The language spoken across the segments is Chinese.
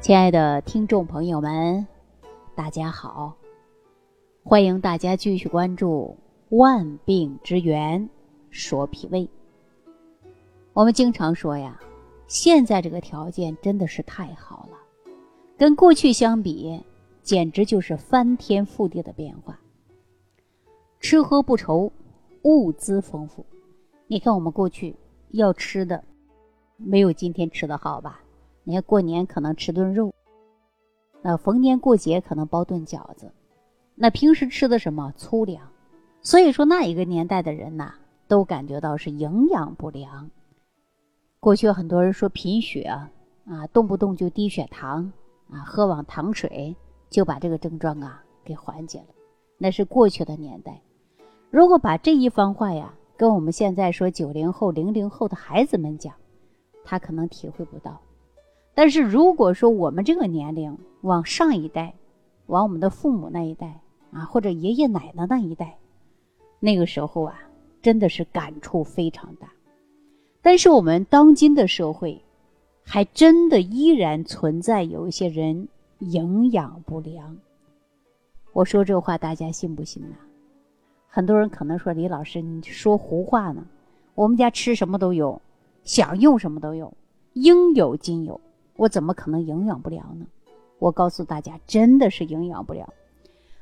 亲爱的听众朋友们，大家好！欢迎大家继续关注《万病之源说脾胃》。我们经常说呀，现在这个条件真的是太好了，跟过去相比，简直就是翻天覆地的变化。吃喝不愁，物资丰富。你看我们过去要吃的，没有今天吃的好吧？你看过年可能吃顿肉，那逢年过节可能包顿饺子，那平时吃的什么粗粮？所以说那一个年代的人呐，都感觉到是营养不良。过去很多人说贫血啊，啊动不动就低血糖啊，喝碗糖水就把这个症状啊给缓解了。那是过去的年代。如果把这一番话呀跟我们现在说九零后、零零后的孩子们讲，他可能体会不到。但是如果说我们这个年龄往上一代，往我们的父母那一代啊，或者爷爷奶奶那一代，那个时候啊，真的是感触非常大。但是我们当今的社会，还真的依然存在有一些人营养不良。我说这话大家信不信呢？很多人可能说李老师你说胡话呢。我们家吃什么都有，想用什么都有，应有尽有。我怎么可能营养不良呢？我告诉大家，真的是营养不良。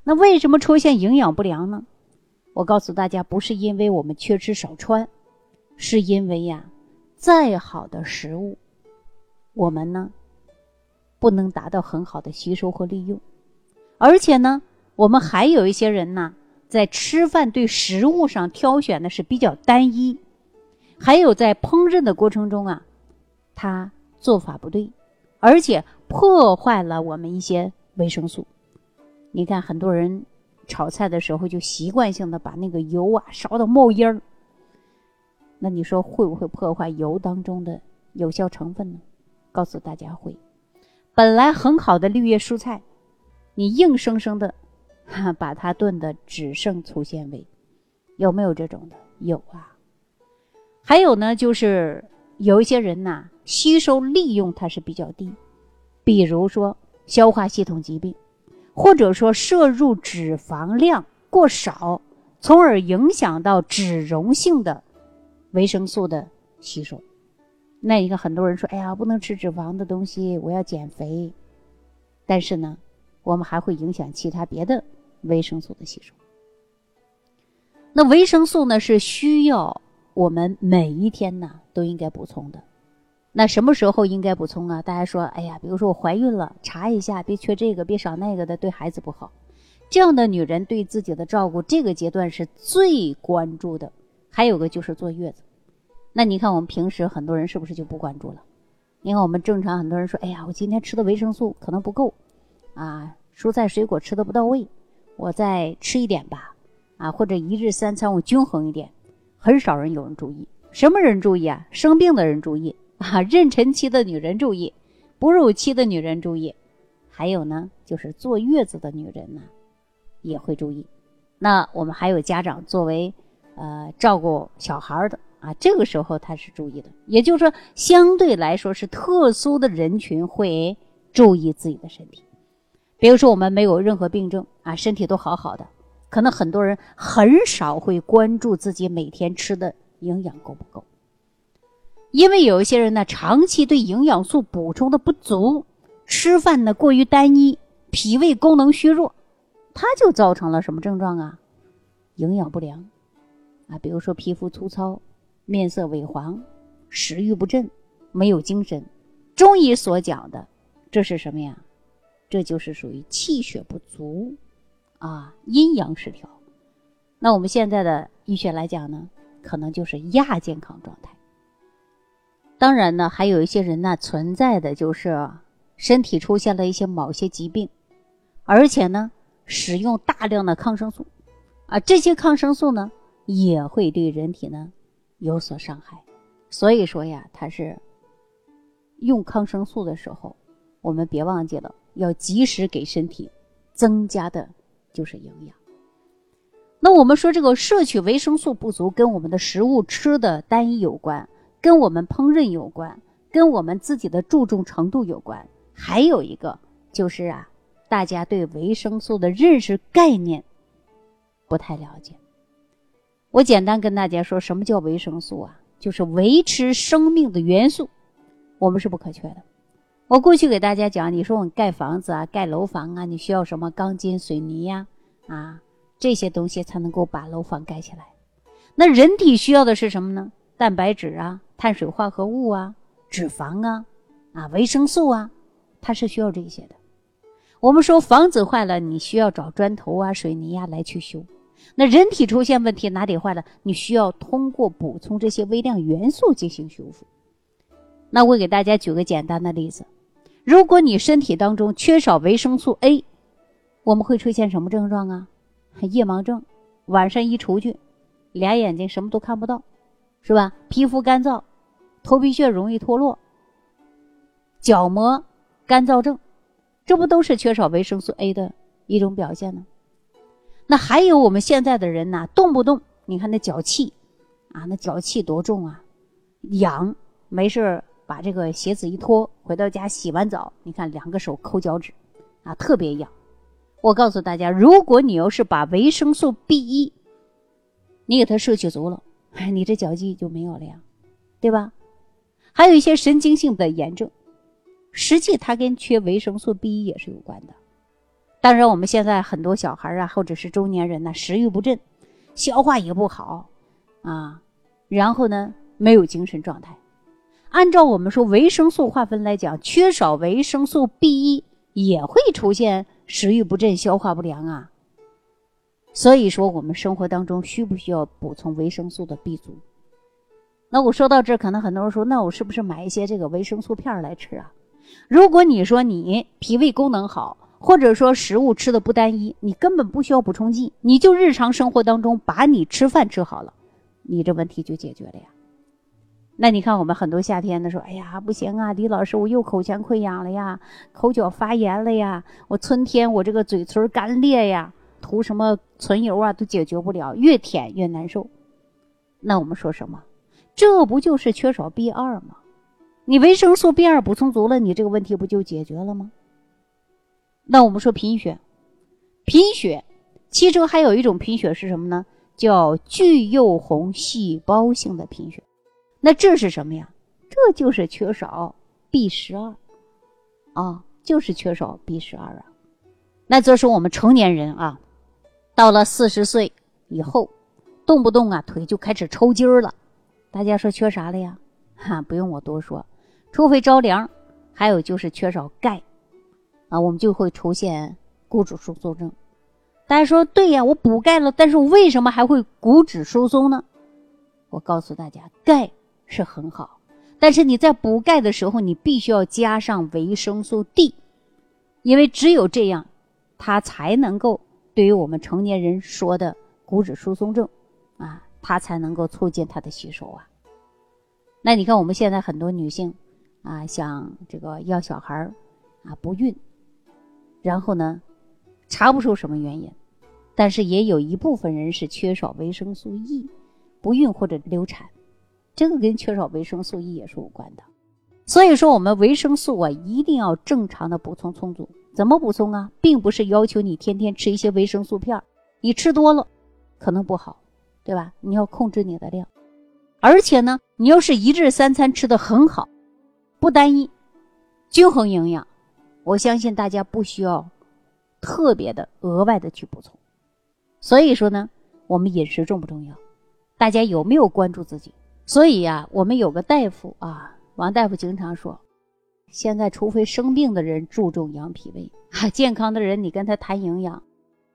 那为什么出现营养不良呢？我告诉大家，不是因为我们缺吃少穿，是因为呀，再好的食物，我们呢不能达到很好的吸收和利用，而且呢，我们还有一些人呢，在吃饭对食物上挑选的是比较单一，还有在烹饪的过程中啊，他做法不对。而且破坏了我们一些维生素。你看，很多人炒菜的时候就习惯性的把那个油啊烧到冒烟儿。那你说会不会破坏油当中的有效成分呢？告诉大家会。本来很好的绿叶蔬菜，你硬生生的把它炖的只剩粗纤维，有没有这种的？有啊。还有呢，就是有一些人呐。吸收利用它是比较低，比如说消化系统疾病，或者说摄入脂肪量过少，从而影响到脂溶性的维生素的吸收。那你看，很多人说：“哎呀，不能吃脂肪的东西，我要减肥。”但是呢，我们还会影响其他别的维生素的吸收。那维生素呢，是需要我们每一天呢都应该补充的。那什么时候应该补充啊？大家说，哎呀，比如说我怀孕了，查一下，别缺这个，别少那个的，对孩子不好。这样的女人对自己的照顾，这个阶段是最关注的。还有个就是坐月子。那你看我们平时很多人是不是就不关注了？你看我们正常很多人说，哎呀，我今天吃的维生素可能不够，啊，蔬菜水果吃的不到位，我再吃一点吧，啊，或者一日三餐我均衡一点。很少人有人注意，什么人注意啊？生病的人注意。啊，妊娠期的女人注意，哺乳期的女人注意，还有呢，就是坐月子的女人呢，也会注意。那我们还有家长作为呃照顾小孩的啊，这个时候他是注意的。也就是说，相对来说是特殊的人群会注意自己的身体。比如说，我们没有任何病症啊，身体都好好的，可能很多人很少会关注自己每天吃的营养够不够。因为有一些人呢，长期对营养素补充的不足，吃饭呢过于单一，脾胃功能虚弱，它就造成了什么症状啊？营养不良啊，比如说皮肤粗糙、面色萎黄、食欲不振、没有精神。中医所讲的，这是什么呀？这就是属于气血不足啊，阴阳失调。那我们现在的医学来讲呢，可能就是亚健康状态。当然呢，还有一些人呢，存在的就是身体出现了一些某些疾病，而且呢，使用大量的抗生素，啊，这些抗生素呢，也会对人体呢有所伤害。所以说呀，它是用抗生素的时候，我们别忘记了要及时给身体增加的就是营养。那我们说这个摄取维生素不足，跟我们的食物吃的单一有关。跟我们烹饪有关，跟我们自己的注重程度有关，还有一个就是啊，大家对维生素的认识概念不太了解。我简单跟大家说，什么叫维生素啊？就是维持生命的元素，我们是不可缺的。我过去给大家讲，你说我们盖房子啊，盖楼房啊，你需要什么钢筋水泥呀？啊，这些东西才能够把楼房盖起来。那人体需要的是什么呢？蛋白质啊，碳水化合物啊，脂肪啊，啊，维生素啊，它是需要这些的。我们说房子坏了，你需要找砖头啊、水泥呀来去修。那人体出现问题，哪里坏了？你需要通过补充这些微量元素进行修复。那我给大家举个简单的例子：如果你身体当中缺少维生素 A，我们会出现什么症状啊？夜盲症，晚上一出去，俩眼睛什么都看不到，是吧？皮肤干燥，头皮屑容易脱落，角膜干燥症，这不都是缺少维生素 A 的一种表现呢？那还有我们现在的人呢，动不动你看那脚气，啊，那脚气多重啊，痒，没事把这个鞋子一脱，回到家洗完澡，你看两个手抠脚趾，啊，特别痒。我告诉大家，如果你要是把维生素 B 一，你给它摄取足了，哎，你这脚气就没有了呀，对吧？还有一些神经性的炎症，实际它跟缺维生素 B 一也是有关的。当然，我们现在很多小孩啊，或者是中年人呢，食欲不振，消化也不好，啊，然后呢，没有精神状态。按照我们说维生素划分来讲，缺少维生素 B 一也会出现食欲不振、消化不良啊。所以说，我们生活当中需不需要补充维生素的 B 族？那我说到这，可能很多人说，那我是不是买一些这个维生素片来吃啊？如果你说你脾胃功能好，或者说食物吃的不单一，你根本不需要补充剂，你就日常生活当中把你吃饭吃好了，你这问题就解决了呀。那你看我们很多夏天的说，哎呀不行啊，李老师我又口腔溃疡了呀，口角发炎了呀，我春天我这个嘴唇干裂呀，涂什么唇油啊都解决不了，越舔越难受。那我们说什么？这不就是缺少 B 二吗？你维生素 B 二补充足了，你这个问题不就解决了吗？那我们说贫血，贫血，其中还有一种贫血是什么呢？叫巨幼红细胞性的贫血。那这是什么呀？这就是缺少 B 十二，啊，就是缺少 B 十二啊。那这是我们成年人啊，到了四十岁以后，动不动啊腿就开始抽筋儿了。大家说缺啥了呀？哈，不用我多说，除非着凉，还有就是缺少钙。啊，我们就会出现骨质疏松症。大家说对呀，我补钙了，但是我为什么还会骨质疏松呢？我告诉大家，钙是很好，但是你在补钙的时候，你必须要加上维生素 D，因为只有这样，它才能够对于我们成年人说的骨质疏松症，啊，它才能够促进它的吸收啊。那你看我们现在很多女性啊，想这个要小孩儿啊，不孕。然后呢，查不出什么原因，但是也有一部分人是缺少维生素 E，不孕或者流产，这个跟缺少维生素 E 也是有关的。所以说，我们维生素啊一定要正常的补充充足。怎么补充啊？并不是要求你天天吃一些维生素片你吃多了可能不好，对吧？你要控制你的量，而且呢，你要是一日三餐吃的很好，不单一，均衡营养。我相信大家不需要特别的额外的去补充，所以说呢，我们饮食重不重要？大家有没有关注自己？所以呀，我们有个大夫啊，王大夫经常说，现在除非生病的人注重养脾胃，哈，健康的人你跟他谈营养，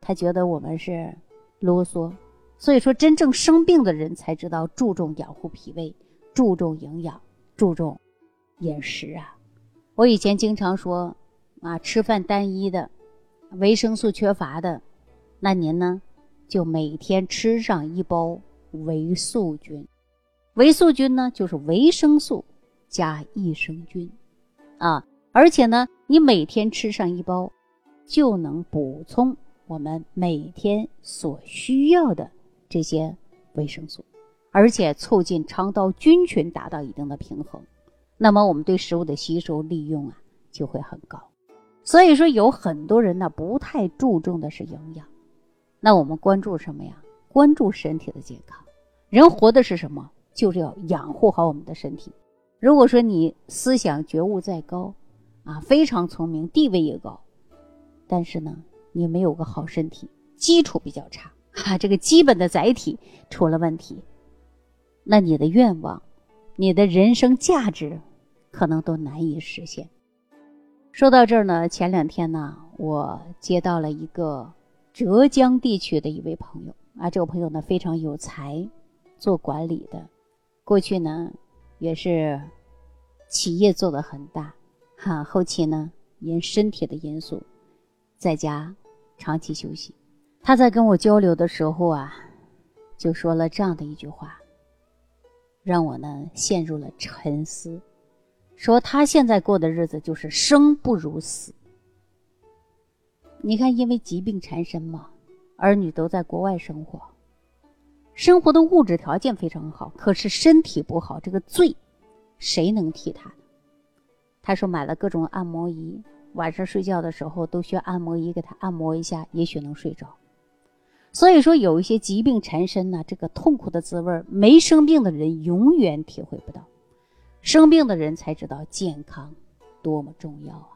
他觉得我们是啰嗦。所以说，真正生病的人才知道注重养护脾胃，注重营养，注重饮食啊。我以前经常说。啊，吃饭单一的，维生素缺乏的，那您呢，就每天吃上一包维素菌。维素菌呢，就是维生素加益生菌，啊，而且呢，你每天吃上一包，就能补充我们每天所需要的这些维生素，而且促进肠道菌群达到一定的平衡。那么，我们对食物的吸收利用啊。就会很高。所以说，有很多人呢不太注重的是营养，那我们关注什么呀？关注身体的健康。人活的是什么？就是要养护好我们的身体。如果说你思想觉悟再高，啊，非常聪明，地位也高，但是呢，你没有个好身体，基础比较差，哈，这个基本的载体出了问题，那你的愿望，你的人生价值，可能都难以实现。说到这儿呢，前两天呢，我接到了一个浙江地区的一位朋友啊，这个朋友呢非常有才，做管理的，过去呢也是企业做的很大，哈，后期呢因身体的因素，在家长期休息。他在跟我交流的时候啊，就说了这样的一句话，让我呢陷入了沉思。说他现在过的日子就是生不如死。你看，因为疾病缠身嘛，儿女都在国外生活，生活的物质条件非常好，可是身体不好，这个罪谁能替他？他说买了各种按摩仪，晚上睡觉的时候都需要按摩仪给他按摩一下，也许能睡着。所以说，有一些疾病缠身呢，这个痛苦的滋味，没生病的人永远体会不到。生病的人才知道健康多么重要啊！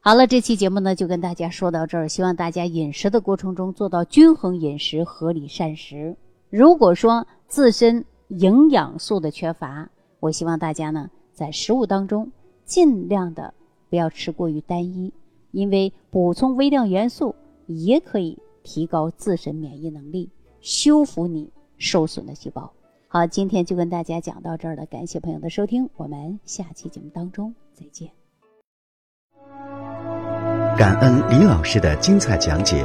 好了，这期节目呢就跟大家说到这儿，希望大家饮食的过程中做到均衡饮食、合理膳食。如果说自身营养素的缺乏，我希望大家呢在食物当中尽量的不要吃过于单一，因为补充微量元素也可以提高自身免疫能力，修复你受损的细胞。好，今天就跟大家讲到这儿了，感谢朋友的收听，我们下期节目当中再见。感恩李老师的精彩讲解。